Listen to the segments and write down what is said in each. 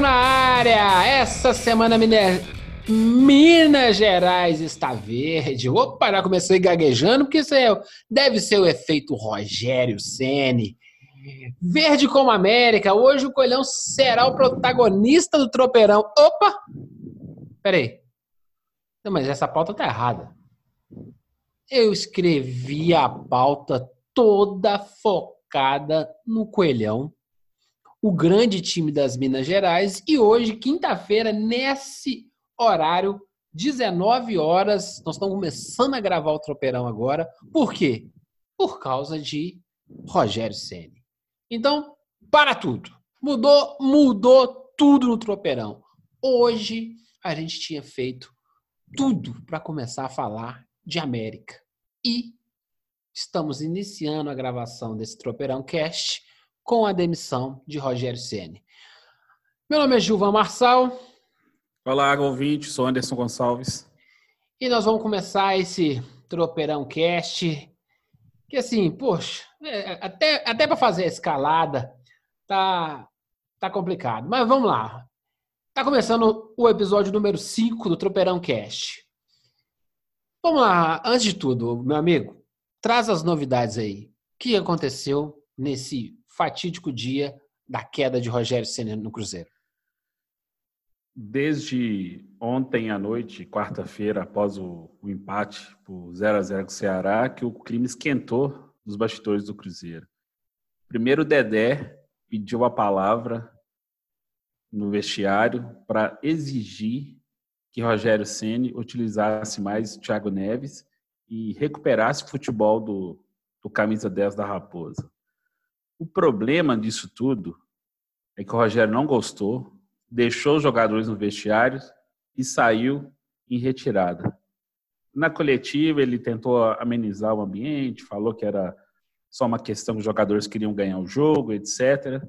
Na área! Essa semana Minas, Minas Gerais está verde. Opa, já começou gaguejando, porque isso é, deve ser o efeito Rogério Ceni. Verde como América, hoje o Coelhão será o protagonista do tropeirão. Opa! Peraí. Não, mas essa pauta tá errada. Eu escrevi a pauta toda focada no Coelhão o grande time das Minas Gerais. E hoje, quinta-feira, nesse horário, 19 horas, nós estamos começando a gravar o Tropeirão agora. Por quê? Por causa de Rogério Ceni. Então, para tudo. Mudou, mudou tudo no Tropeirão. Hoje a gente tinha feito tudo para começar a falar de América. E estamos iniciando a gravação desse Tropeirão Cast com a demissão de Rogério Ceni. Meu nome é Gilvan Marçal. Olá, ouvinte, sou Anderson Gonçalves. E nós vamos começar esse Tropeirão Cast, que assim, poxa, é, até, até para fazer a escalada tá, tá complicado. Mas vamos lá. Tá começando o episódio número 5 do Tropeirão Cast. Vamos lá, antes de tudo, meu amigo, traz as novidades aí. O que aconteceu nesse fatídico dia da queda de Rogério Senna no Cruzeiro? Desde ontem à noite, quarta-feira, após o, o, empate por 0 a 0 com o Ceará, que o clima esquentou nos bastidores do Cruzeiro. Primeiro, o Dedé pediu a palavra no vestiário para exigir que Rogério Ceni utilizasse mais Thiago Neves e recuperasse o futebol do, do camisa 10 da Raposa. O problema disso tudo é que o Rogério não gostou, deixou os jogadores no vestiário e saiu em retirada. Na coletiva, ele tentou amenizar o ambiente, falou que era só uma questão que os jogadores queriam ganhar o jogo, etc.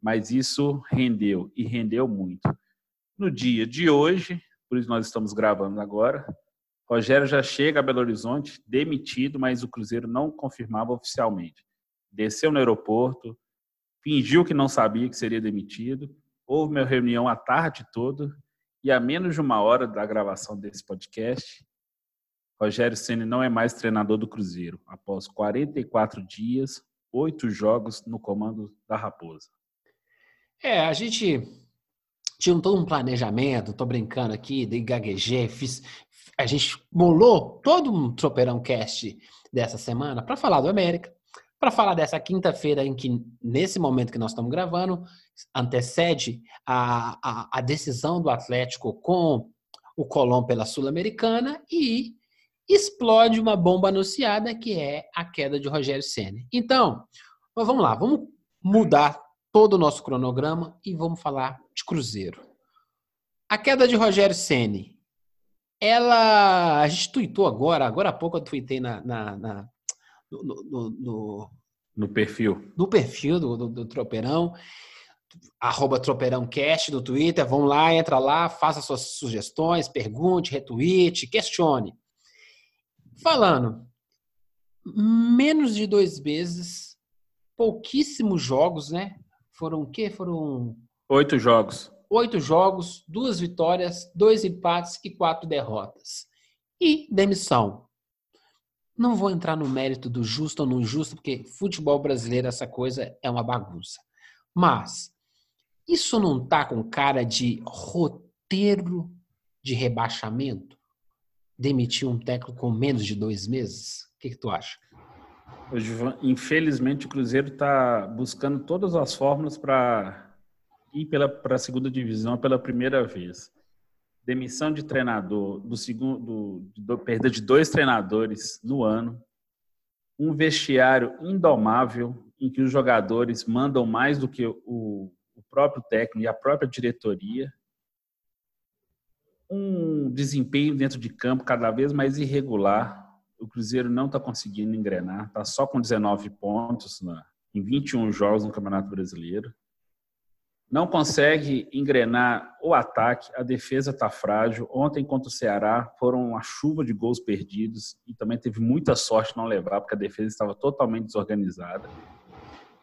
Mas isso rendeu, e rendeu muito. No dia de hoje, por isso nós estamos gravando agora, Rogério já chega a Belo Horizonte demitido, mas o Cruzeiro não confirmava oficialmente desceu no aeroporto, fingiu que não sabia que seria demitido. Houve uma reunião a tarde toda e a menos de uma hora da gravação desse podcast, Rogério Ceni não é mais treinador do Cruzeiro, após 44 dias, oito jogos no comando da Raposa. É, a gente tinha todo um planejamento, tô brincando aqui, de gaguejei, fiz, a gente molou todo um tropeirão cast dessa semana para falar do América, para falar dessa quinta-feira em que, nesse momento que nós estamos gravando, antecede a, a, a decisão do Atlético com o Colón pela Sul-Americana e explode uma bomba anunciada que é a queda de Rogério Senna. Então, vamos lá, vamos mudar todo o nosso cronograma e vamos falar de Cruzeiro. A queda de Rogério Ceni, ela a gente tweetou agora, agora há pouco eu tweetei na, na, na no, no, no, no perfil. No perfil do, do, do Tropeirão, arroba TropeirãoCast no Twitter. Vão lá, entra lá, faça suas sugestões, pergunte, retweet, questione. Falando, menos de dois meses, pouquíssimos jogos, né? Foram o quê? Foram... Oito jogos. Oito jogos, duas vitórias, dois empates e quatro derrotas. E demissão. Não vou entrar no mérito do justo ou não justo, porque futebol brasileiro, essa coisa é uma bagunça. Mas isso não tá com cara de roteiro de rebaixamento? Demitir um técnico com menos de dois meses? O que, que tu acha? Infelizmente, o Cruzeiro está buscando todas as fórmulas para ir para a segunda divisão pela primeira vez. Demissão de treinador, do segundo, do, do, perda de dois treinadores no ano, um vestiário indomável em que os jogadores mandam mais do que o, o próprio técnico e a própria diretoria, um desempenho dentro de campo cada vez mais irregular. O Cruzeiro não está conseguindo engrenar, está só com 19 pontos na, em 21 jogos no Campeonato Brasileiro não consegue engrenar o ataque, a defesa está frágil. Ontem contra o Ceará foram uma chuva de gols perdidos e também teve muita sorte não levar, porque a defesa estava totalmente desorganizada.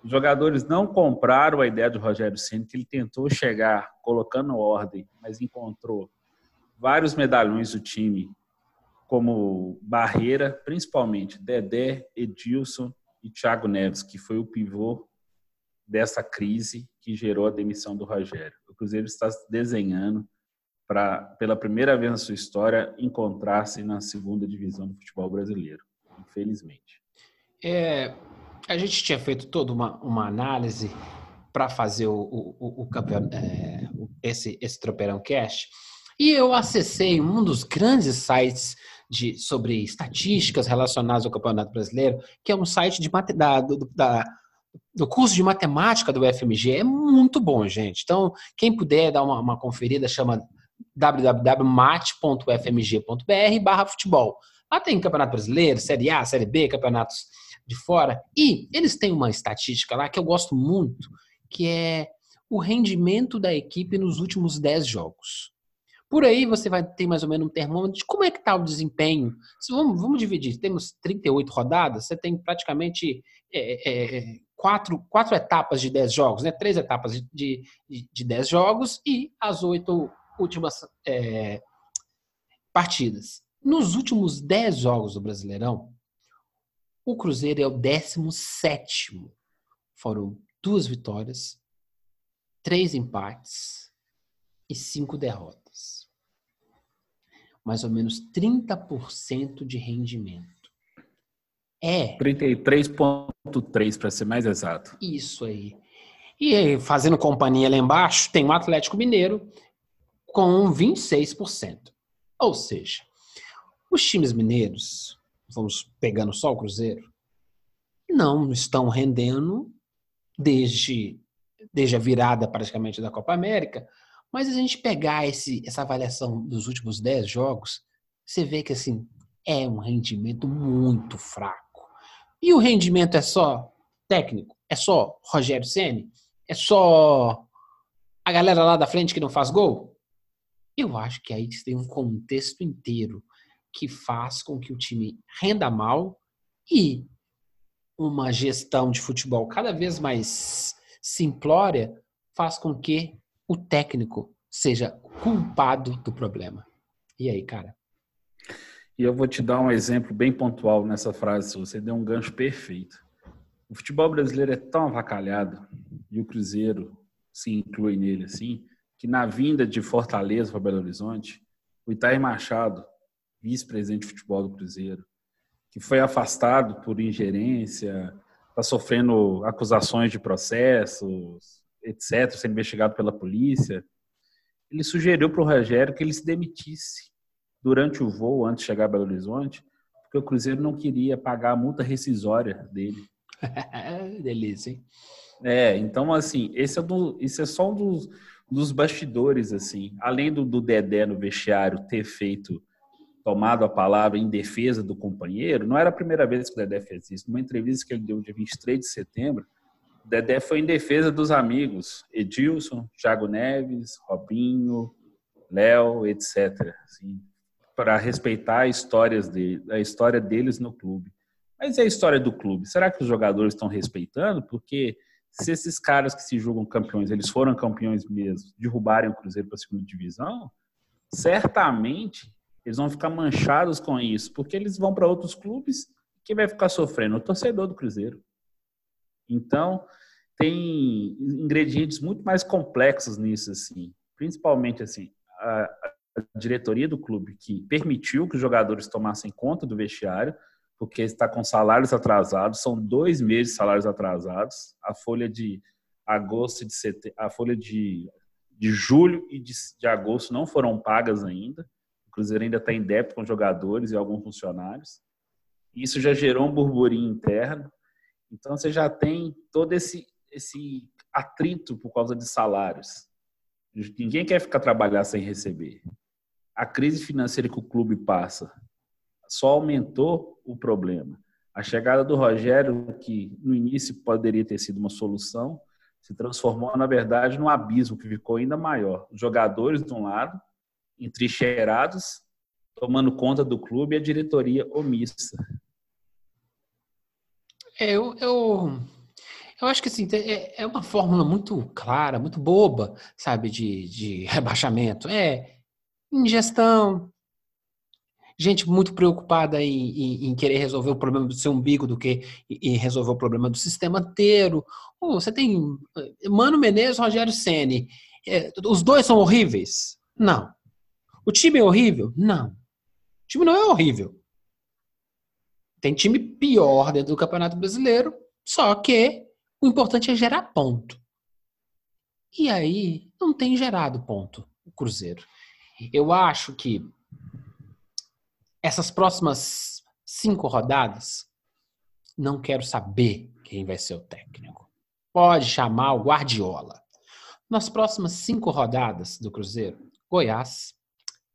Os jogadores não compraram a ideia do Rogério Ceni, que ele tentou chegar colocando ordem, mas encontrou vários medalhões do time como barreira, principalmente Dedé, Edilson e Thiago Neves, que foi o pivô dessa crise que gerou a demissão do Rogério. O Cruzeiro está desenhando para, pela primeira vez na sua história, encontrar-se na segunda divisão do futebol brasileiro, infelizmente. É, a gente tinha feito toda uma, uma análise para fazer o, o, o, campeão, é, esse, esse Tropeirão Cash e eu acessei um dos grandes sites de, sobre estatísticas relacionadas ao Campeonato Brasileiro, que é um site de, da, da do curso de matemática do FMG é muito bom, gente. Então, quem puder dar uma, uma conferida, chama www.mate.fmg.br barra futebol. Lá tem Campeonato Brasileiro, Série A, Série B, campeonatos de fora. E eles têm uma estatística lá que eu gosto muito, que é o rendimento da equipe nos últimos 10 jogos. Por aí você vai ter mais ou menos um termômetro de como é que está o desempenho. Vamos, vamos dividir. Temos 38 rodadas, você tem praticamente é, é, quatro, quatro etapas de 10 jogos, né? três etapas de, de, de 10 jogos e as oito últimas é, partidas. Nos últimos 10 jogos do Brasileirão, o Cruzeiro é o 17. Foram duas vitórias, três empates e cinco derrotas. Mais ou menos 30% de rendimento. É. 33,3 para ser mais exato. Isso aí. E fazendo companhia lá embaixo, tem o Atlético Mineiro com 26%. Ou seja, os times mineiros, vamos pegando só o Cruzeiro, não estão rendendo desde, desde a virada praticamente da Copa América, mas a gente pegar esse, essa avaliação dos últimos 10 jogos, você vê que assim é um rendimento muito fraco. E o rendimento é só técnico? É só Rogério Ceni? É só a galera lá da frente que não faz gol? Eu acho que aí tem um contexto inteiro que faz com que o time renda mal e uma gestão de futebol cada vez mais simplória faz com que o técnico seja culpado do problema. E aí, cara? E eu vou te dar um exemplo bem pontual nessa frase, você deu um gancho perfeito. O futebol brasileiro é tão avacalhado, e o Cruzeiro se inclui nele assim, que na vinda de Fortaleza para Belo Horizonte, o Itair Machado, vice-presidente de futebol do Cruzeiro, que foi afastado por ingerência, está sofrendo acusações de processos, etc., sendo investigado pela polícia, ele sugeriu para o Rogério que ele se demitisse durante o voo, antes de chegar a Belo Horizonte, porque o Cruzeiro não queria pagar a multa rescisória dele. Delícia, hein? É, então, assim, esse é, do, esse é só um dos, dos bastidores, assim. Além do, do Dedé no vestiário ter feito, tomado a palavra em defesa do companheiro, não era a primeira vez que o Dedé fez isso. Numa entrevista que ele deu dia 23 de setembro, o Dedé foi em defesa dos amigos Edilson, Thiago Neves, Robinho, Léo, etc. Assim, para respeitar histórias de, a história deles no clube. Mas e a história do clube? Será que os jogadores estão respeitando? Porque se esses caras que se julgam campeões, eles foram campeões mesmo, derrubarem o Cruzeiro para a segunda divisão, certamente eles vão ficar manchados com isso, porque eles vão para outros clubes quem vai ficar sofrendo? O torcedor do Cruzeiro. Então, tem ingredientes muito mais complexos nisso, assim. Principalmente, assim, a diretoria do clube que permitiu que os jogadores tomassem conta do vestiário, porque está com salários atrasados, são dois meses de salários atrasados. A folha de agosto de setembro, a folha de de julho e de, de agosto não foram pagas ainda. O Cruzeiro ainda está em débito com jogadores e alguns funcionários. Isso já gerou um burburinho interno. Então você já tem todo esse, esse atrito por causa de salários. Ninguém quer ficar trabalhar sem receber. A crise financeira que o clube passa só aumentou o problema. A chegada do Rogério, que no início poderia ter sido uma solução, se transformou, na verdade, num abismo que ficou ainda maior. Os jogadores, de um lado, entrincheirados, tomando conta do clube e a diretoria omissa. É, eu, eu, eu acho que assim, é, é uma fórmula muito clara, muito boba, sabe, de, de rebaixamento. É ingestão, gente muito preocupada em, em, em, querer resolver o problema do seu umbigo do que em resolver o problema do sistema inteiro. você tem eh, Mano Menezes, Rogério Ceni, é, os dois são horríveis? Não. O time é horrível? Não. O time não é horrível. Tem time pior dentro do Campeonato Brasileiro, só que o importante é gerar ponto. E aí não tem gerado ponto o Cruzeiro. Eu acho que essas próximas cinco rodadas, não quero saber quem vai ser o técnico. Pode chamar o Guardiola. Nas próximas cinco rodadas do Cruzeiro, Goiás,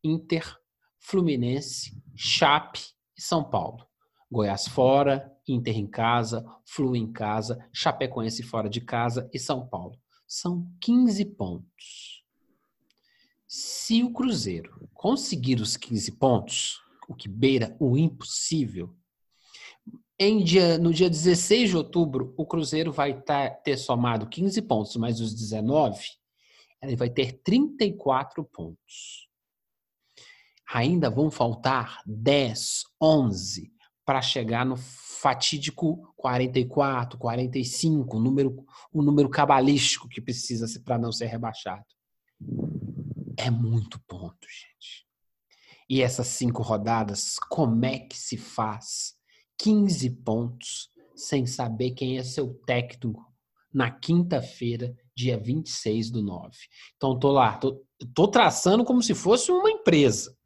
Inter, Fluminense, Chape e São Paulo. Goiás fora, Inter em casa, Flu em casa, Chapecoense fora de casa e São Paulo. São 15 pontos. Se o Cruzeiro conseguir os 15 pontos, o que beira o impossível, dia, no dia 16 de outubro, o Cruzeiro vai tá, ter somado 15 pontos, mais os 19, ele vai ter 34 pontos. Ainda vão faltar 10, 11 para chegar no fatídico 44, 45, o número, o número cabalístico que precisa para não ser rebaixado. É muito ponto, gente. E essas cinco rodadas, como é que se faz 15 pontos sem saber quem é seu técnico na quinta-feira, dia 26 do 9? Então, tô lá, tô, tô traçando como se fosse uma empresa.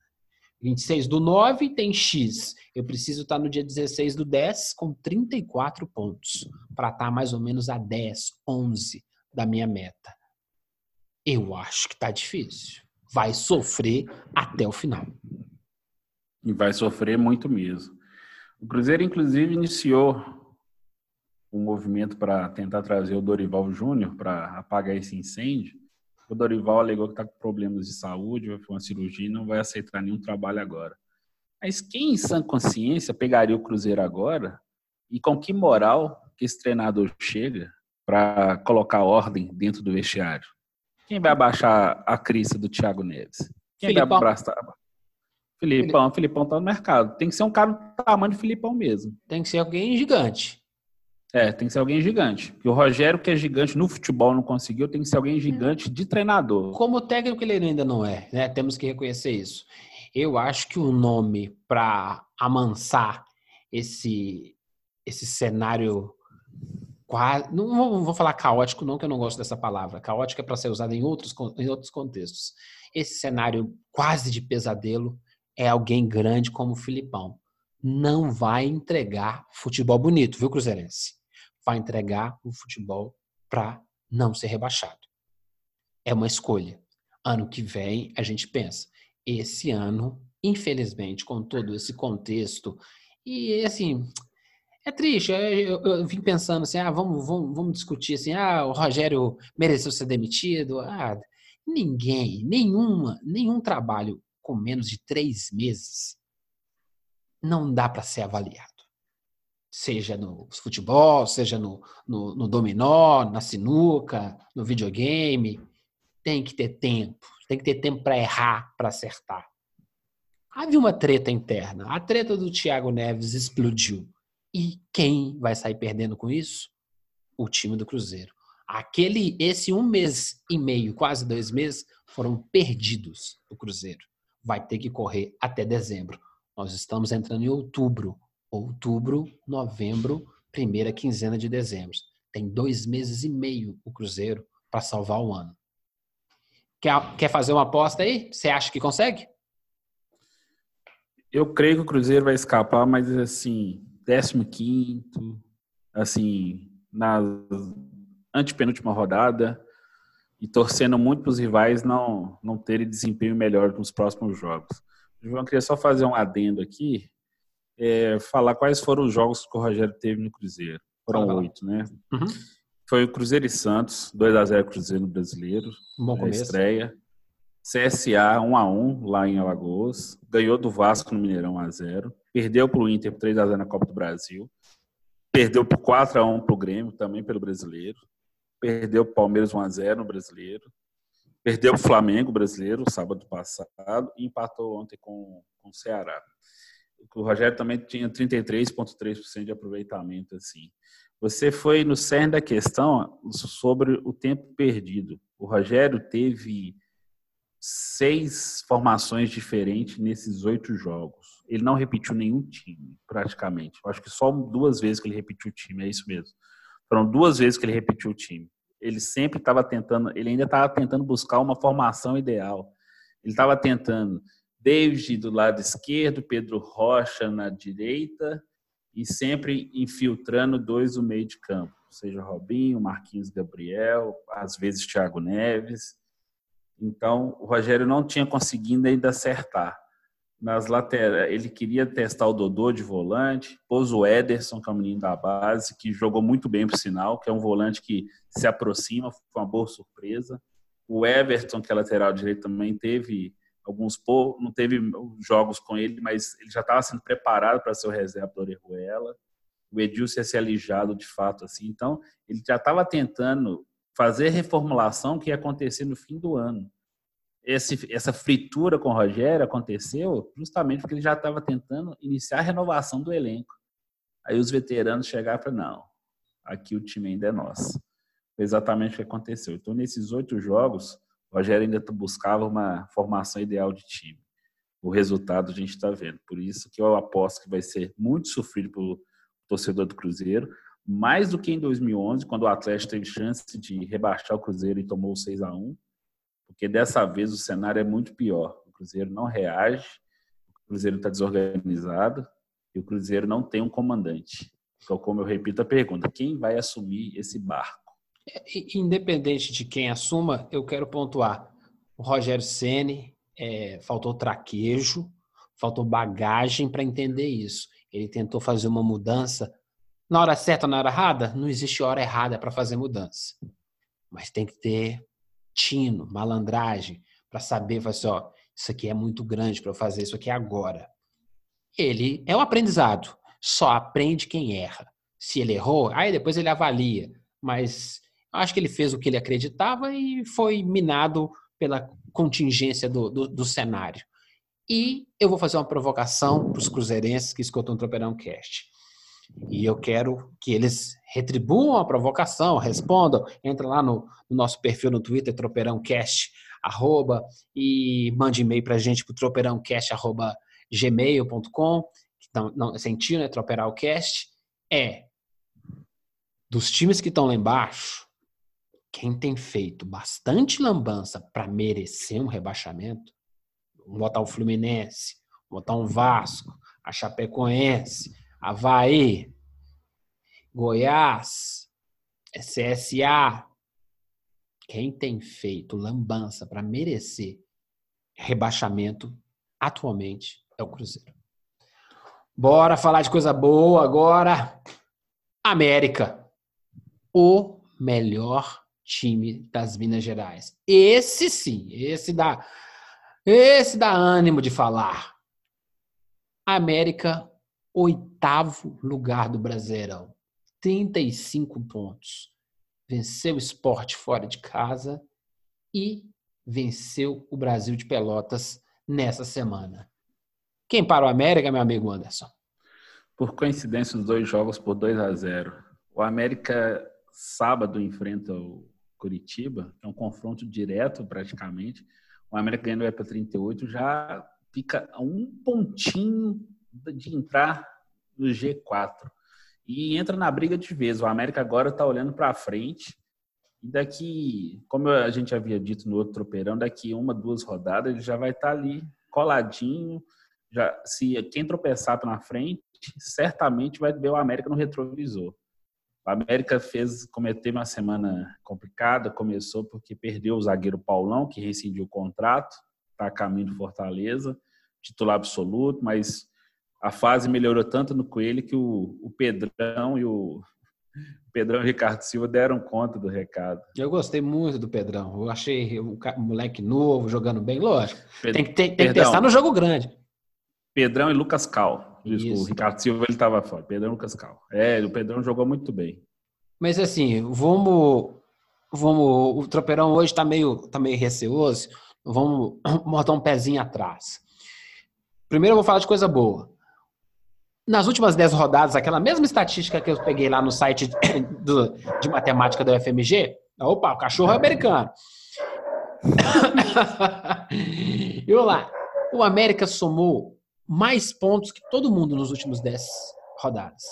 26 do 9 tem X. Eu preciso estar no dia 16 do 10 com 34 pontos para estar mais ou menos a 10, 11 da minha meta. Eu acho que está difícil. Vai sofrer até o final. E vai sofrer muito mesmo. O Cruzeiro, inclusive, iniciou um movimento para tentar trazer o Dorival Júnior para apagar esse incêndio o Dorival alegou que está com problemas de saúde, vai fazer uma cirurgia e não vai aceitar nenhum trabalho agora. Mas quem em sã consciência pegaria o Cruzeiro agora e com que moral que esse treinador chega para colocar ordem dentro do vestiário? Quem vai abaixar a crista do Thiago Neves? Quem Filipão. vai abraçar? Filipão, Filipão tá no mercado. Tem que ser um cara do tamanho de Filipão mesmo. Tem que ser alguém gigante. É, tem que ser alguém gigante. Porque o Rogério, que é gigante no futebol, não conseguiu, tem que ser alguém gigante de treinador. Como técnico, ele ainda não é, né? Temos que reconhecer isso. Eu acho que o nome para amansar esse, esse cenário quase. Não vou, vou, falar caótico, não, que eu não gosto dessa palavra. Caótico é para ser usado em outros, em outros contextos. Esse cenário quase de pesadelo é alguém grande como o Filipão. Não vai entregar futebol bonito, viu, Cruzeirense? vai entregar o futebol para não ser rebaixado. É uma escolha. Ano que vem, a gente pensa. Esse ano, infelizmente, com todo esse contexto, e assim, é triste. Eu, eu, eu vim pensando assim, ah, vamos, vamos, vamos discutir assim, ah, o Rogério mereceu ser demitido. Ah, ninguém, nenhuma, nenhum trabalho com menos de três meses não dá para ser avaliado seja no futebol, seja no, no, no, dominó, na sinuca, no videogame. Tem que ter tempo, tem que ter tempo para errar, para acertar. Havia uma treta interna. A treta do Thiago Neves explodiu. E quem vai sair perdendo com isso? O time do Cruzeiro. Aquele, esse um mês e meio, quase dois meses, foram perdidos do Cruzeiro. Vai ter que correr até dezembro. Nós estamos entrando em outubro outubro, novembro, primeira quinzena de dezembro. Tem dois meses e meio o Cruzeiro para salvar o ano. Quer, quer fazer uma aposta aí? Você acha que consegue? Eu creio que o Cruzeiro vai escapar, mas assim, 15 assim, na antepenúltima rodada e torcendo muito para os rivais não, não terem desempenho melhor nos próximos jogos. João, queria só fazer um adendo aqui, é, falar quais foram os jogos que o Rogério teve no Cruzeiro. Foram oito, né? Uhum. Foi o Cruzeiro e Santos, 2x0 Cruzeiro no Brasileiro. Bom começo. Estreia. CSA 1x1 lá em Alagoas. Ganhou do Vasco no Mineirão 1x0. Perdeu para o Inter por 3x0 na Copa do Brasil. Perdeu por 4x1 para o Grêmio, também pelo Brasileiro. Perdeu para o Palmeiras 1x0 no Brasileiro. Perdeu para o Flamengo brasileiro sábado passado e empatou ontem com, com o Ceará. O Rogério também tinha 33,3% de aproveitamento. assim. Você foi no cerne da questão sobre o tempo perdido. O Rogério teve seis formações diferentes nesses oito jogos. Ele não repetiu nenhum time, praticamente. Eu acho que só duas vezes que ele repetiu o time, é isso mesmo. Foram duas vezes que ele repetiu o time. Ele sempre estava tentando, ele ainda estava tentando buscar uma formação ideal. Ele estava tentando David do lado esquerdo, Pedro Rocha na direita e sempre infiltrando dois no meio de campo, seja Robinho, Marquinhos Gabriel, às vezes Thiago Neves. Então, o Rogério não tinha conseguido ainda acertar. Nas laterais, ele queria testar o Dodô de volante, pôs o Ederson, que é o menino da base, que jogou muito bem por sinal, que é um volante que se aproxima, foi uma boa surpresa. O Everton, que é lateral direito, também teve alguns poucos, não teve jogos com ele, mas ele já estava sendo preparado para ser o reserva do Orejuela. O Edilson ia ser alijado de fato assim. Então, ele já estava tentando fazer reformulação que ia acontecer no fim do ano. Esse, essa fritura com o Rogério aconteceu justamente porque ele já estava tentando iniciar a renovação do elenco. Aí os veteranos chegaram falaram, não, aqui o time ainda é nosso. Foi exatamente o que aconteceu. Então, nesses oito jogos, o Rogério ainda buscava uma formação ideal de time. O resultado a gente está vendo. Por isso que eu aposto que vai ser muito sofrido pelo torcedor do Cruzeiro, mais do que em 2011, quando o Atlético teve chance de rebaixar o Cruzeiro e tomou 6 a 1 porque dessa vez o cenário é muito pior. O Cruzeiro não reage, o Cruzeiro está desorganizado e o Cruzeiro não tem um comandante. Então, como eu repito a pergunta, quem vai assumir esse barco? É, independente de quem assuma, eu quero pontuar. O Rogério Ceni é, faltou traquejo, faltou bagagem para entender isso. Ele tentou fazer uma mudança na hora certa, na hora errada, não existe hora errada para fazer mudança. Mas tem que ter tino, malandragem, para saber, assim, ó, isso aqui é muito grande para eu fazer isso aqui agora. Ele é um aprendizado. Só aprende quem erra. Se ele errou, aí depois ele avalia. Mas acho que ele fez o que ele acreditava e foi minado pela contingência do, do, do cenário. E eu vou fazer uma provocação para os cruzeirenses que escutam o Tropeirão Cast. E eu quero que eles retribuam a provocação, respondam. Entra lá no, no nosso perfil no Twitter, tropeirãocast, arroba, e mande e-mail para a gente para tropeirãocast, arroba, gmail.com, não, não, sentindo, né, tropeirãocast, é dos times que estão lá embaixo, quem tem feito bastante lambança para merecer um rebaixamento, botar o Fluminense, botar um Vasco, a Chapecoense, Havaí, Goiás, CSA. Quem tem feito lambança para merecer rebaixamento atualmente é o Cruzeiro. Bora falar de coisa boa agora. América, o melhor time das Minas Gerais. Esse sim, esse dá, esse dá ânimo de falar. América oitavo lugar do Brasileirão, 35 pontos. Venceu o esporte fora de casa e venceu o Brasil de Pelotas nessa semana. Quem para o América, meu amigo Anderson? Por coincidência, os dois jogos por 2 a 0. O América sábado enfrenta o Curitiba, é um confronto direto praticamente. O América ganhando é para 38, já fica a um pontinho de entrar no G4 e entra na briga de vez. O América agora está olhando para frente E daqui, como a gente havia dito no outro tropeirão, daqui uma, duas rodadas ele já vai estar tá ali coladinho. Já, se quem tropeçar na frente, certamente vai ver o América no retrovisor. O América fez, cometeu uma semana complicada, começou porque perdeu o zagueiro Paulão, que rescindiu o contrato, está a caminho de Fortaleza, titular absoluto, mas a fase melhorou tanto no Coelho que o, o Pedrão e o, Pedrão e o Ricardo Silva deram conta do recado. Eu gostei muito do Pedrão. Eu achei o moleque novo, jogando bem, lógico. Tem que, tem, tem que testar no jogo grande. Pedrão e Lucas Cal. O Ricardo Silva ele estava fora. Pedrão e Lucas Cal. É, o Pedrão jogou muito bem. Mas assim, vamos. vamos o tropeirão hoje está meio, tá meio receoso. Vamos botar um pezinho atrás. Primeiro eu vou falar de coisa boa. Nas últimas 10 rodadas, aquela mesma estatística que eu peguei lá no site do, de matemática da UFMG, opa, o cachorro é americano. e lá. O América somou mais pontos que todo mundo nos últimos 10 rodadas.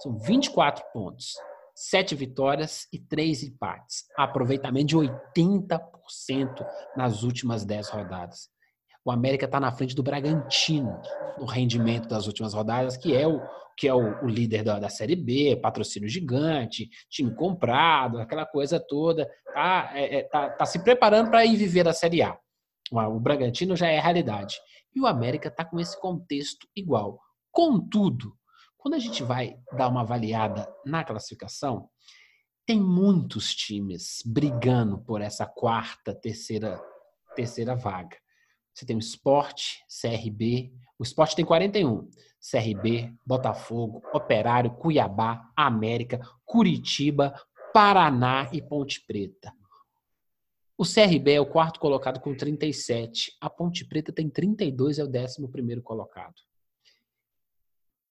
São 24 pontos. 7 vitórias e 3 empates. Aproveitamento de 80% nas últimas 10 rodadas o América está na frente do Bragantino no rendimento das últimas rodadas, que é o que é o, o líder da, da, Série B, patrocínio gigante, time comprado, aquela coisa toda, tá, é, é tá, tá se preparando para ir viver a Série A. O, o Bragantino já é realidade. E o América está com esse contexto igual. Contudo, quando a gente vai dar uma avaliada na classificação, tem muitos times brigando por essa quarta, terceira, terceira vaga. Você tem o Esporte, CRB. O Esporte tem 41. CRB, Botafogo, Operário, Cuiabá, América, Curitiba, Paraná e Ponte Preta. O CRB é o quarto colocado com 37. A Ponte Preta tem 32, é o décimo primeiro colocado.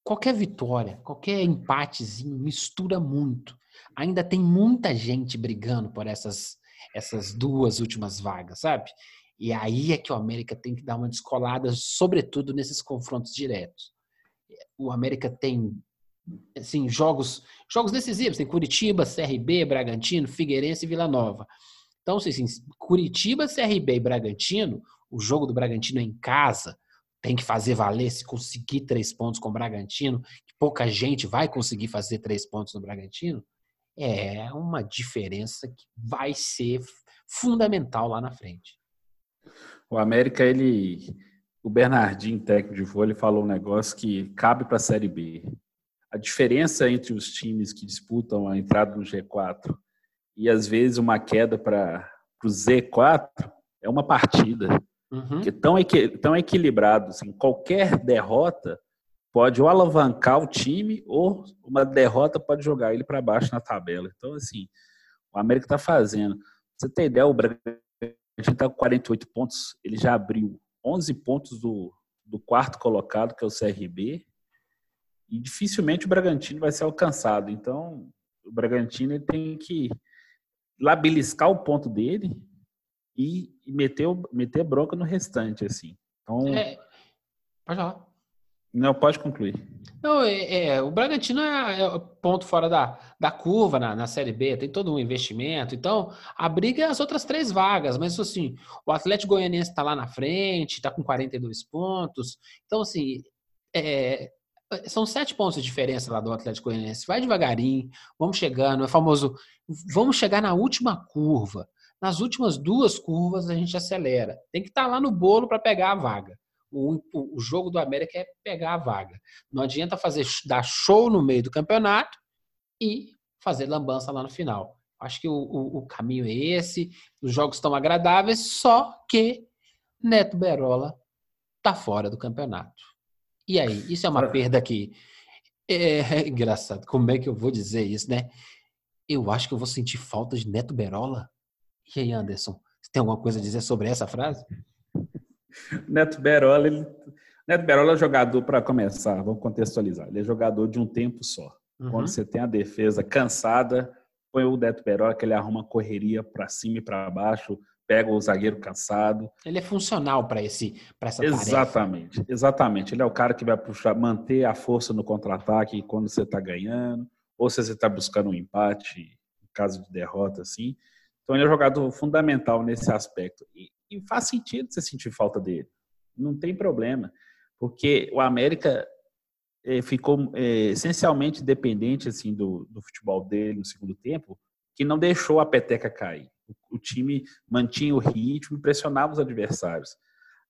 Qualquer vitória, qualquer empatezinho mistura muito. Ainda tem muita gente brigando por essas, essas duas últimas vagas, sabe? E aí é que o América tem que dar uma descolada, sobretudo nesses confrontos diretos. O América tem assim, jogos, jogos decisivos, tem Curitiba, CRB, Bragantino, Figueirense e Vila Nova. Então, assim, Curitiba, CRB e Bragantino, o jogo do Bragantino é em casa, tem que fazer valer se conseguir três pontos com o Bragantino, que pouca gente vai conseguir fazer três pontos no Bragantino, é uma diferença que vai ser fundamental lá na frente. O América, ele. O Bernardinho, técnico de vôlei, falou um negócio que cabe para a Série B. A diferença entre os times que disputam a entrada no G4 e, às vezes, uma queda para o Z4 é uma partida. Uhum. Que tão, tão equilibrado. Assim, qualquer derrota pode ou alavancar o time ou uma derrota pode jogar ele para baixo na tabela. Então, assim, o América está fazendo. você tem ideia, o a gente está com 48 pontos, ele já abriu 11 pontos do, do quarto colocado, que é o CRB, e dificilmente o Bragantino vai ser alcançado. Então, o Bragantino tem que labiliscar o ponto dele e, e meter, meter bronca no restante, assim. Então, é, pode falar. Não, pode concluir. Não, é, é, o Bragantino é, é ponto fora da, da curva na, na Série B, tem todo um investimento. Então, a briga é as outras três vagas, mas assim, o Atlético Goianiense está lá na frente, está com 42 pontos. Então, assim, é, são sete pontos de diferença lá do Atlético Goianiense. Vai devagarinho, vamos chegando. É famoso, vamos chegar na última curva. Nas últimas duas curvas a gente acelera. Tem que estar tá lá no bolo para pegar a vaga. O, o, jogo do América é pegar a vaga. Não adianta fazer dar show no meio do campeonato e fazer lambança lá no final. Acho que o, o, o caminho é esse. Os jogos estão agradáveis, só que Neto Berola tá fora do campeonato. E aí, isso é uma perda que é, é engraçado. Como é que eu vou dizer isso, né? Eu acho que eu vou sentir falta de Neto Berola. E aí, Anderson, você tem alguma coisa a dizer sobre essa frase? Neto Berola, ele... Neto Berola é jogador, para começar, vamos contextualizar. Ele é jogador de um tempo só. Uhum. Quando você tem a defesa cansada, põe o Neto Berola, que ele arruma correria para cima e para baixo, pega o zagueiro cansado. Ele é funcional para esse para essa exatamente, tarefa. Exatamente. Ele é o cara que vai puxar, manter a força no contra-ataque quando você está ganhando, ou se você está buscando um empate, em caso de derrota, assim. Então ele é um jogador fundamental nesse aspecto. E, e faz sentido você sentir falta dele. Não tem problema. Porque o América é, ficou é, essencialmente dependente assim do, do futebol dele no segundo tempo, que não deixou a peteca cair. O, o time mantinha o ritmo, pressionava os adversários.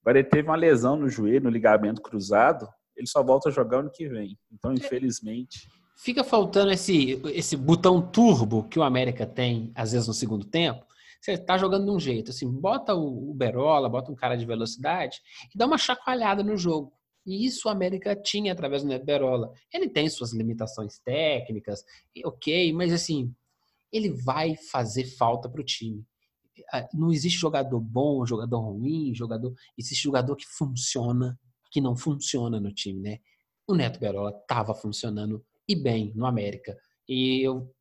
Agora ele teve uma lesão no joelho, no ligamento cruzado, ele só volta a jogar ano que vem. Então, é. infelizmente. Fica faltando esse, esse botão turbo que o América tem, às vezes, no segundo tempo. Você tá jogando de um jeito, assim, bota o Berola, bota um cara de velocidade e dá uma chacoalhada no jogo. E isso o América tinha através do Neto Berola. Ele tem suas limitações técnicas, ok, mas assim, ele vai fazer falta para o time. Ah, não existe jogador bom, jogador ruim, jogador. Existe jogador que funciona, que não funciona no time, né? O Neto Berola estava funcionando e bem no América. E eu,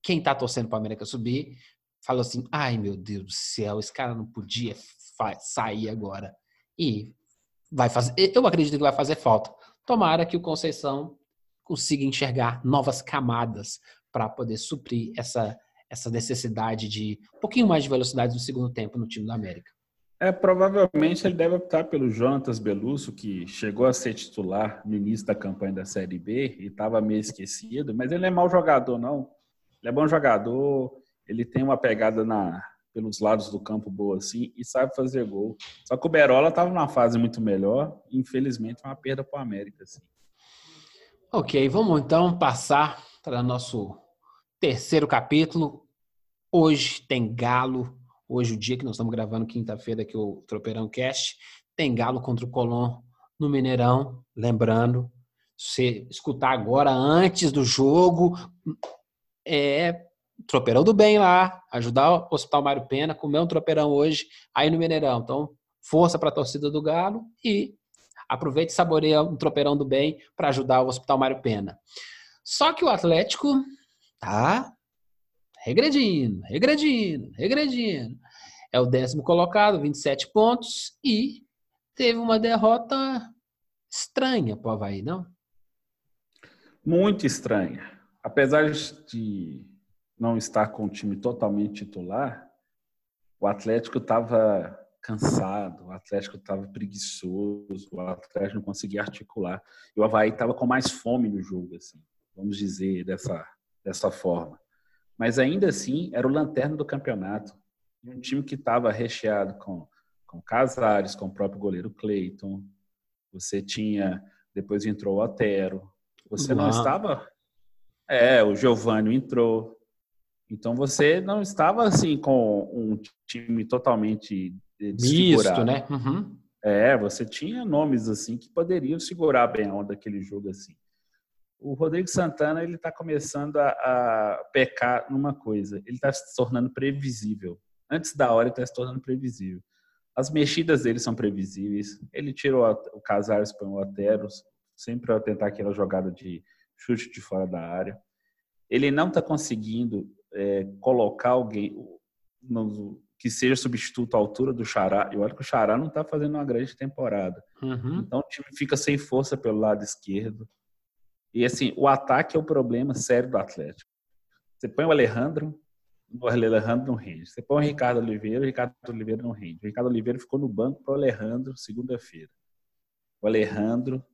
quem tá torcendo para o América subir, falou assim: ai meu Deus do céu, esse cara não podia sair agora. E vai fazer, eu acredito que vai fazer falta. Tomara que o Conceição consiga enxergar novas camadas para poder suprir essa, essa necessidade de um pouquinho mais de velocidade no segundo tempo no time do América. É, provavelmente ele deve optar pelo Jonatas Belusso, que chegou a ser titular no início da campanha da Série B e estava meio esquecido, mas ele é mau jogador, não. Ele é bom jogador, ele tem uma pegada na, pelos lados do campo boa assim e sabe fazer gol. Só que o Berola estava numa fase muito melhor, infelizmente uma perda para o América. Assim. Ok, vamos então passar para nosso terceiro capítulo. Hoje tem Galo. Hoje, o dia que nós estamos gravando, quinta-feira, aqui o Tropeirão Cast, tem Galo contra o Colón no Mineirão. Lembrando, se escutar agora, antes do jogo, é tropeirão do bem lá, ajudar o Hospital Mário Pena, comer um tropeirão hoje aí no Mineirão. Então, força para a torcida do Galo e aproveite e saboreia um tropeirão do bem para ajudar o Hospital Mário Pena. Só que o Atlético tá regredindo, regredindo, regredindo. É o décimo colocado, 27 pontos e teve uma derrota estranha para o Havaí, não? Muito estranha. Apesar de não estar com o time totalmente titular, o Atlético estava cansado, o Atlético estava preguiçoso, o Atlético não conseguia articular. E o Havaí estava com mais fome no jogo, assim, vamos dizer dessa, dessa forma. Mas ainda assim, era o lanterna do campeonato. Um time que estava recheado com, com Casares, com o próprio goleiro Cleiton. Você tinha, depois entrou o Otero. Você não estava. É, o Giovanni entrou. Então você não estava assim com um time totalmente misto, né? Uhum. É, você tinha nomes assim que poderiam segurar bem a onda daquele jogo assim. O Rodrigo Santana ele está começando a, a, pecar numa coisa. Ele está se tornando previsível. Antes da hora ele está se tornando previsível. As mexidas dele são previsíveis. Ele tirou o Casares para o Otero, sempre para tentar aquela jogada de chute de fora da área. Ele não está conseguindo é, colocar alguém no, que seja substituto à altura do Xará. Eu acho que o Xará não está fazendo uma grande temporada. Uhum. Então o time fica sem força pelo lado esquerdo. E assim, o ataque é o problema sério do Atlético. Você põe o Alejandro, o Alejandro não rende. Você põe o Ricardo Oliveira, o Ricardo Oliveira não rende. O Ricardo Oliveira ficou no banco para o Alejandro segunda-feira. O Alejandro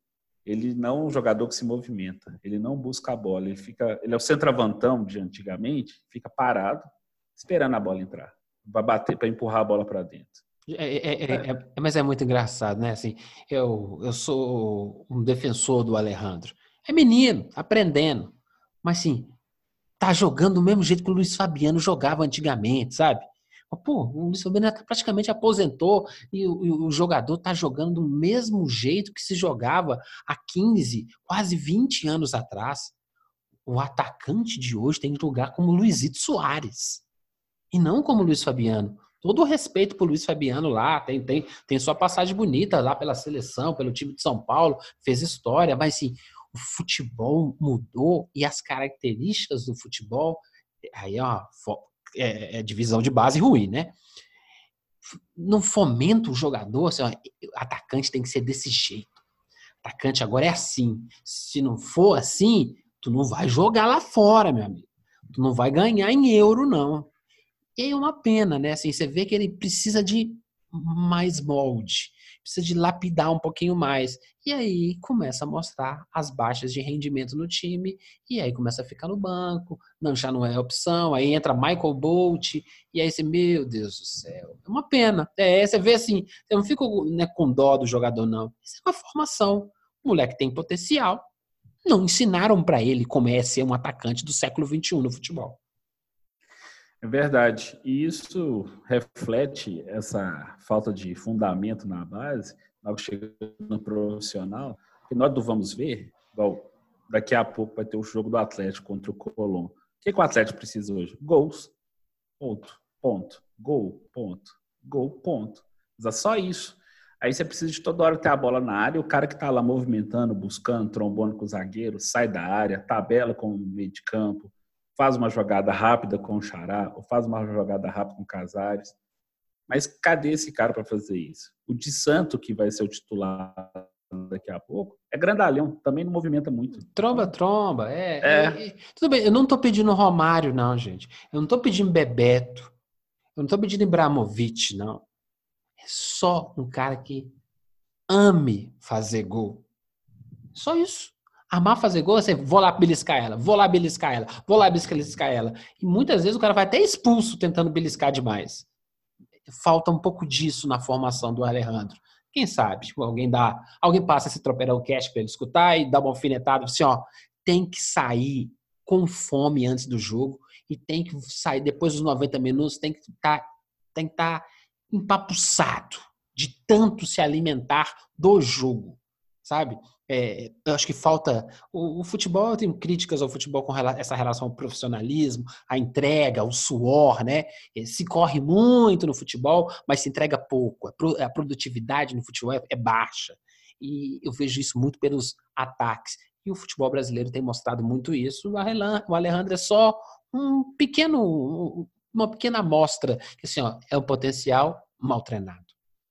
ele não é um jogador que se movimenta, ele não busca a bola, ele fica, ele é o centroavantão de antigamente, fica parado esperando a bola entrar, para bater, para empurrar a bola para dentro. É, é, é, é, mas é muito engraçado, né? Assim, eu, eu sou um defensor do Alejandro. É menino, aprendendo. Mas, assim, tá jogando do mesmo jeito que o Luiz Fabiano jogava antigamente, sabe? Pô, o Luiz Fabiano praticamente aposentou e o, o, jogador tá jogando do mesmo jeito que se jogava há 15, quase 20 anos atrás. O atacante de hoje tem que jogar como Luizito Soares e não como Luiz Fabiano. Todo o respeito pro Luiz Fabiano lá, tem, tem, tem sua passagem bonita lá pela seleção, pelo time de São Paulo, fez história, mas assim, o futebol mudou e as características do futebol, aí ó, é, é divisão de base ruim, né? Não fomenta o jogador, assim, ó, atacante tem que ser desse jeito. Atacante agora é assim. Se não for assim, tu não vai jogar lá fora, meu amigo. Tu não vai ganhar em euro, não. E é uma pena, né? Assim, você vê que ele precisa de mais molde, precisa de lapidar um pouquinho mais. E aí começa a mostrar as baixas de rendimento no time, e aí começa a ficar no banco, não já não é opção, aí entra Michael Bolt, e aí você, meu Deus do céu, é uma pena. É, você vê assim, eu não fico né, com dó do jogador, não. Isso é uma formação. O moleque tem potencial. Não ensinaram para ele como é ser um atacante do século XXI no futebol. É verdade. E isso reflete essa falta de fundamento na base, logo chegando no profissional, que nós não vamos ver, igual daqui a pouco vai ter o jogo do Atlético contra o Colón. O que, que o Atlético precisa hoje? Gols. Ponto. Ponto. Gol. Ponto. Gol. Ponto. Precisa só isso. Aí você precisa de toda hora ter a bola na área, o cara que está lá movimentando, buscando, trombando com o zagueiro, sai da área, tabela com o meio de campo, faz uma jogada rápida com o Xará, ou faz uma jogada rápida com o Casares. Mas cadê esse cara para fazer isso? O de Santo, que vai ser o titular daqui a pouco, é grandalhão, também não movimenta muito. Tromba, tromba, é. é. é tudo bem, eu não estou pedindo Romário, não, gente. Eu não estou pedindo Bebeto. Eu não estou pedindo Ibrahimovic, não. É só um cara que ame fazer gol. Só isso. Amar fazer gol, você vou lá beliscar ela, vou lá beliscar ela, vou lá beliscar ela. E muitas vezes o cara vai até expulso tentando beliscar demais. Falta um pouco disso na formação do Alejandro. Quem sabe? Tipo, alguém dá, alguém passa esse tropeirão cash para ele escutar e dá uma alfinetada assim, ó, tem que sair com fome antes do jogo e tem que sair depois dos 90 minutos, tem que estar tá, tem que tá empapuçado de tanto se alimentar do jogo, sabe? É, eu acho que falta. O, o, futebol, eu tenho críticas ao futebol com rela, essa relação ao profissionalismo, a entrega, o suor, né? É, se corre muito no futebol, mas se entrega pouco. A, pro, a produtividade no futebol é, é, baixa. E eu vejo isso muito pelos ataques. E o futebol brasileiro tem mostrado muito isso. O Alejandro é só um pequeno, uma pequena amostra, assim, ó, é um potencial mal treinado.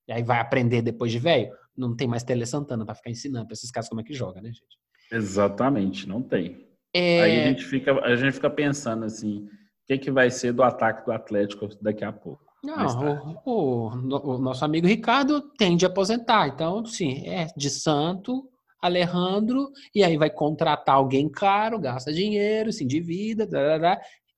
E aí vai aprender depois de velho? Não tem mais Tele Santana para ficar ensinando para esses caras como é que joga, né, gente? Exatamente, não tem. É... Aí a gente, fica, a gente fica pensando assim, o que, que vai ser do ataque do Atlético daqui a pouco? Não, o, o, o, nosso amigo Ricardo tende a aposentar, então, sim, é de santo, Alejandro, e aí vai contratar alguém caro, gasta dinheiro, se endivida,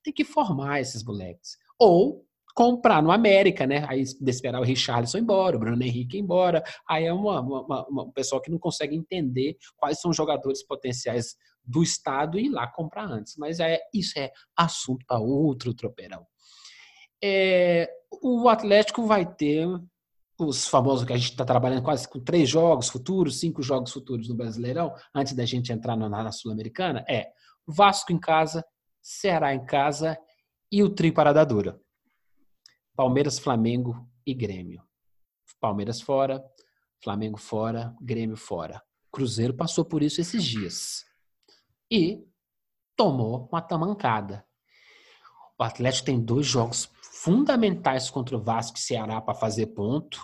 tem que formar esses moleques. Ou comprar no América, né? Aí esperar o Richarlison embora, o Bruno Henrique embora. Aí é uma, uma, uma, um pessoal que não consegue entender quais são os jogadores potenciais do Estado e ir lá comprar antes. Mas é, isso é assunto para outro tropeirão. É, o Atlético vai ter os famosos que a gente está trabalhando quase com três jogos futuros, cinco jogos futuros no Brasileirão, antes da gente entrar na, na Sul-Americana, é Vasco em casa, Ceará em casa e o Tri Parada Dura. Palmeiras, Flamengo e Grêmio. Palmeiras fora, Flamengo fora, Grêmio fora. Cruzeiro passou por isso esses dias. E tomou uma tamancada. O Atlético tem dois jogos fundamentais contra o Vasco e Ceará para fazer ponto.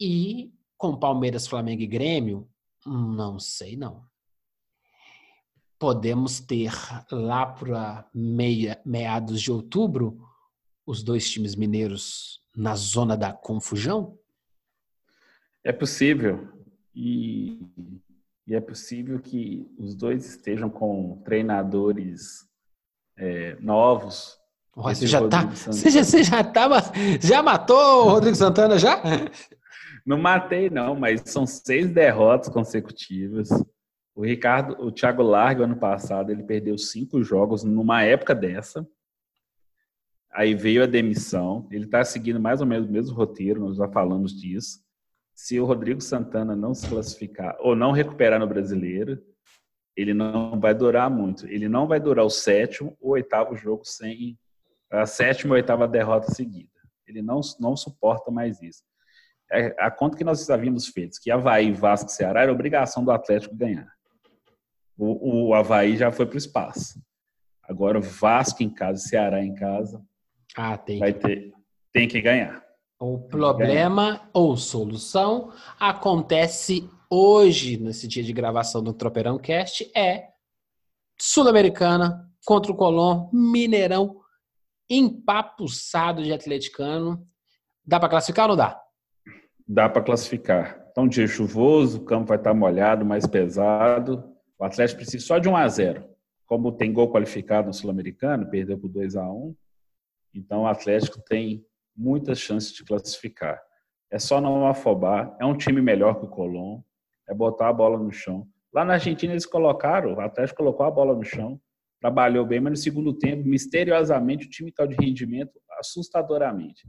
E com Palmeiras, Flamengo e Grêmio, não sei não. Podemos ter lá para meados de outubro os dois times mineiros na zona da confusão? É possível. E, e é possível que os dois estejam com treinadores é, novos. você já, tá, você, já, você já tava. Já matou o Rodrigo Santana já? Não matei, não, mas são seis derrotas consecutivas. O Ricardo, o Thiago Largo, ano passado, ele perdeu cinco jogos numa época dessa. Aí veio a demissão. Ele está seguindo mais ou menos o mesmo roteiro, nós já falamos disso. Se o Rodrigo Santana não se classificar ou não recuperar no brasileiro, ele não vai durar muito. Ele não vai durar o sétimo ou oitavo jogo sem a sétima ou oitava derrota seguida. Ele não, não suporta mais isso. É, a conta que nós havíamos feito, que Havaí, Vasco e Ceará era obrigação do Atlético ganhar. O, o Havaí já foi para o espaço. Agora, Vasco em casa Ceará em casa, ah, tem. Vai ter, tem que ganhar. O problema ou solução acontece hoje, nesse dia de gravação do Tropeirão Cast, é Sul-Americana contra o Colón, Mineirão. empapuçado de atleticano. Dá para classificar ou não dá? Dá para classificar. Então, dia chuvoso, o campo vai estar molhado, mais pesado. O Atlético precisa só de 1 a 0 Como tem gol qualificado no Sul-Americano, perdeu por 2 a 1 Então, o Atlético tem muitas chances de classificar. É só não afobar. É um time melhor que o Colón. É botar a bola no chão. Lá na Argentina eles colocaram, o Atlético colocou a bola no chão, trabalhou bem, mas no segundo tempo, misteriosamente, o time caiu de rendimento assustadoramente.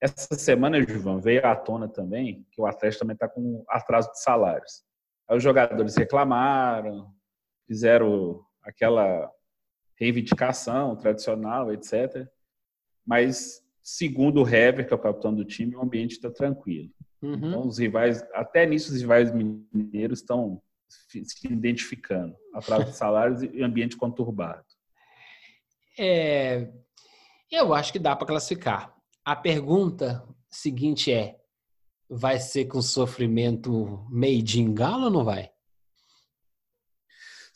Essa semana, Juvan, veio à tona também que o Atlético também está com atraso de salários. Aí os jogadores reclamaram, fizeram aquela reivindicação tradicional, etc. Mas, segundo o Hever, que é o capitão do time, o ambiente está tranquilo. Uhum. Então, os rivais, até nisso, os rivais mineiros estão se identificando. Atraso de salários e ambiente conturbado. É, eu acho que dá para classificar. A pergunta seguinte é: vai ser com sofrimento made in galo ou não vai?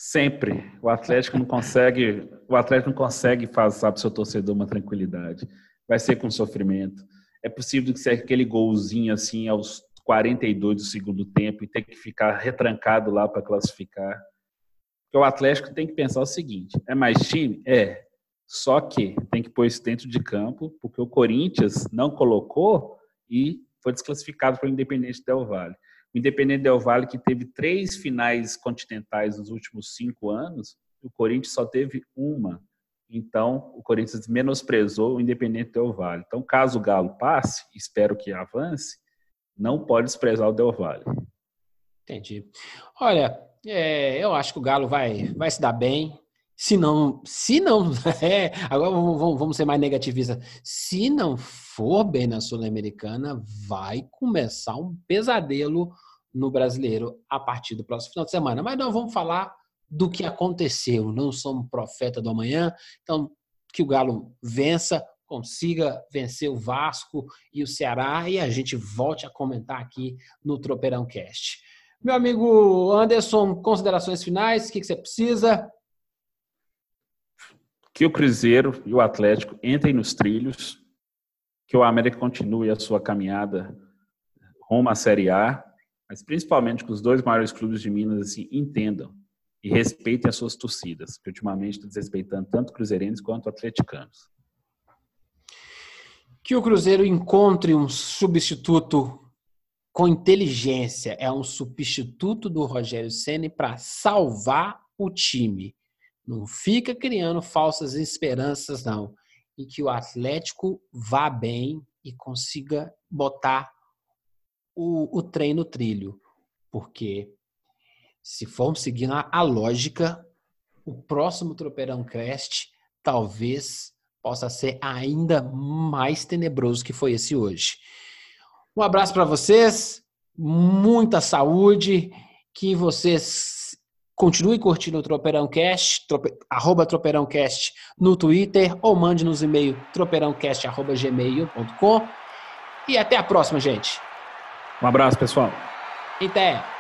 Sempre. O Atlético não consegue, o Atlético não consegue passar para o seu torcedor uma tranquilidade. Vai ser com sofrimento. É possível que seja aquele golzinho assim aos 42 do segundo tempo e ter que ficar retrancado lá para classificar. Porque o Atlético tem que pensar o seguinte: é mais time? É. Só que tem que pôr isso dentro de campo, porque o Corinthians não colocou e foi desclassificado para o Independente Del Valle. O Independente Del Valle, que teve três finais continentais nos últimos cinco anos, o Corinthians só teve uma. Então, o Corinthians menosprezou o Independente Del Valle. Então, caso o Galo passe, espero que avance, não pode desprezar o Del Valle. Entendi. Olha, é, eu acho que o Galo vai, vai se dar bem. Se não, se não, é, agora vamos, vamos ser mais negativistas. Se não for bem na Sul-Americana, vai começar um pesadelo no brasileiro a partir do próximo final de semana. Mas não vamos falar do que aconteceu. Não somos profeta do amanhã. Então, que o Galo vença, consiga vencer o Vasco e o Ceará e a gente volte a comentar aqui no Tropeirão Cast. Meu amigo Anderson, considerações finais, o que, você precisa? Que o Cruzeiro e o Atlético entrem nos trilhos, que o América continue a sua caminhada rumo à Série A, mas principalmente que os dois maiores clubes de Minas assim, entendam e respeitem as suas torcidas, que ultimamente estão desrespeitando tanto cruzeirenses quanto atleticanos que o Cruzeiro encontre um substituto com inteligência, é um substituto do Rogério Ceni para salvar o time. Não fica criando falsas esperanças, não. E que o Atlético vá bem e consiga botar o, o trem no trilho. Porque se formos seguindo a, a lógica, o próximo Tropeirão Crest talvez possa ser ainda mais tenebroso que foi esse hoje. Um abraço para vocês, muita saúde, que vocês continuem curtindo o Tropeirão Cast, trope, arroba no Twitter ou mande nos e-mail tropeirãocast.gmail.com e até a próxima, gente. Um abraço, pessoal. Até.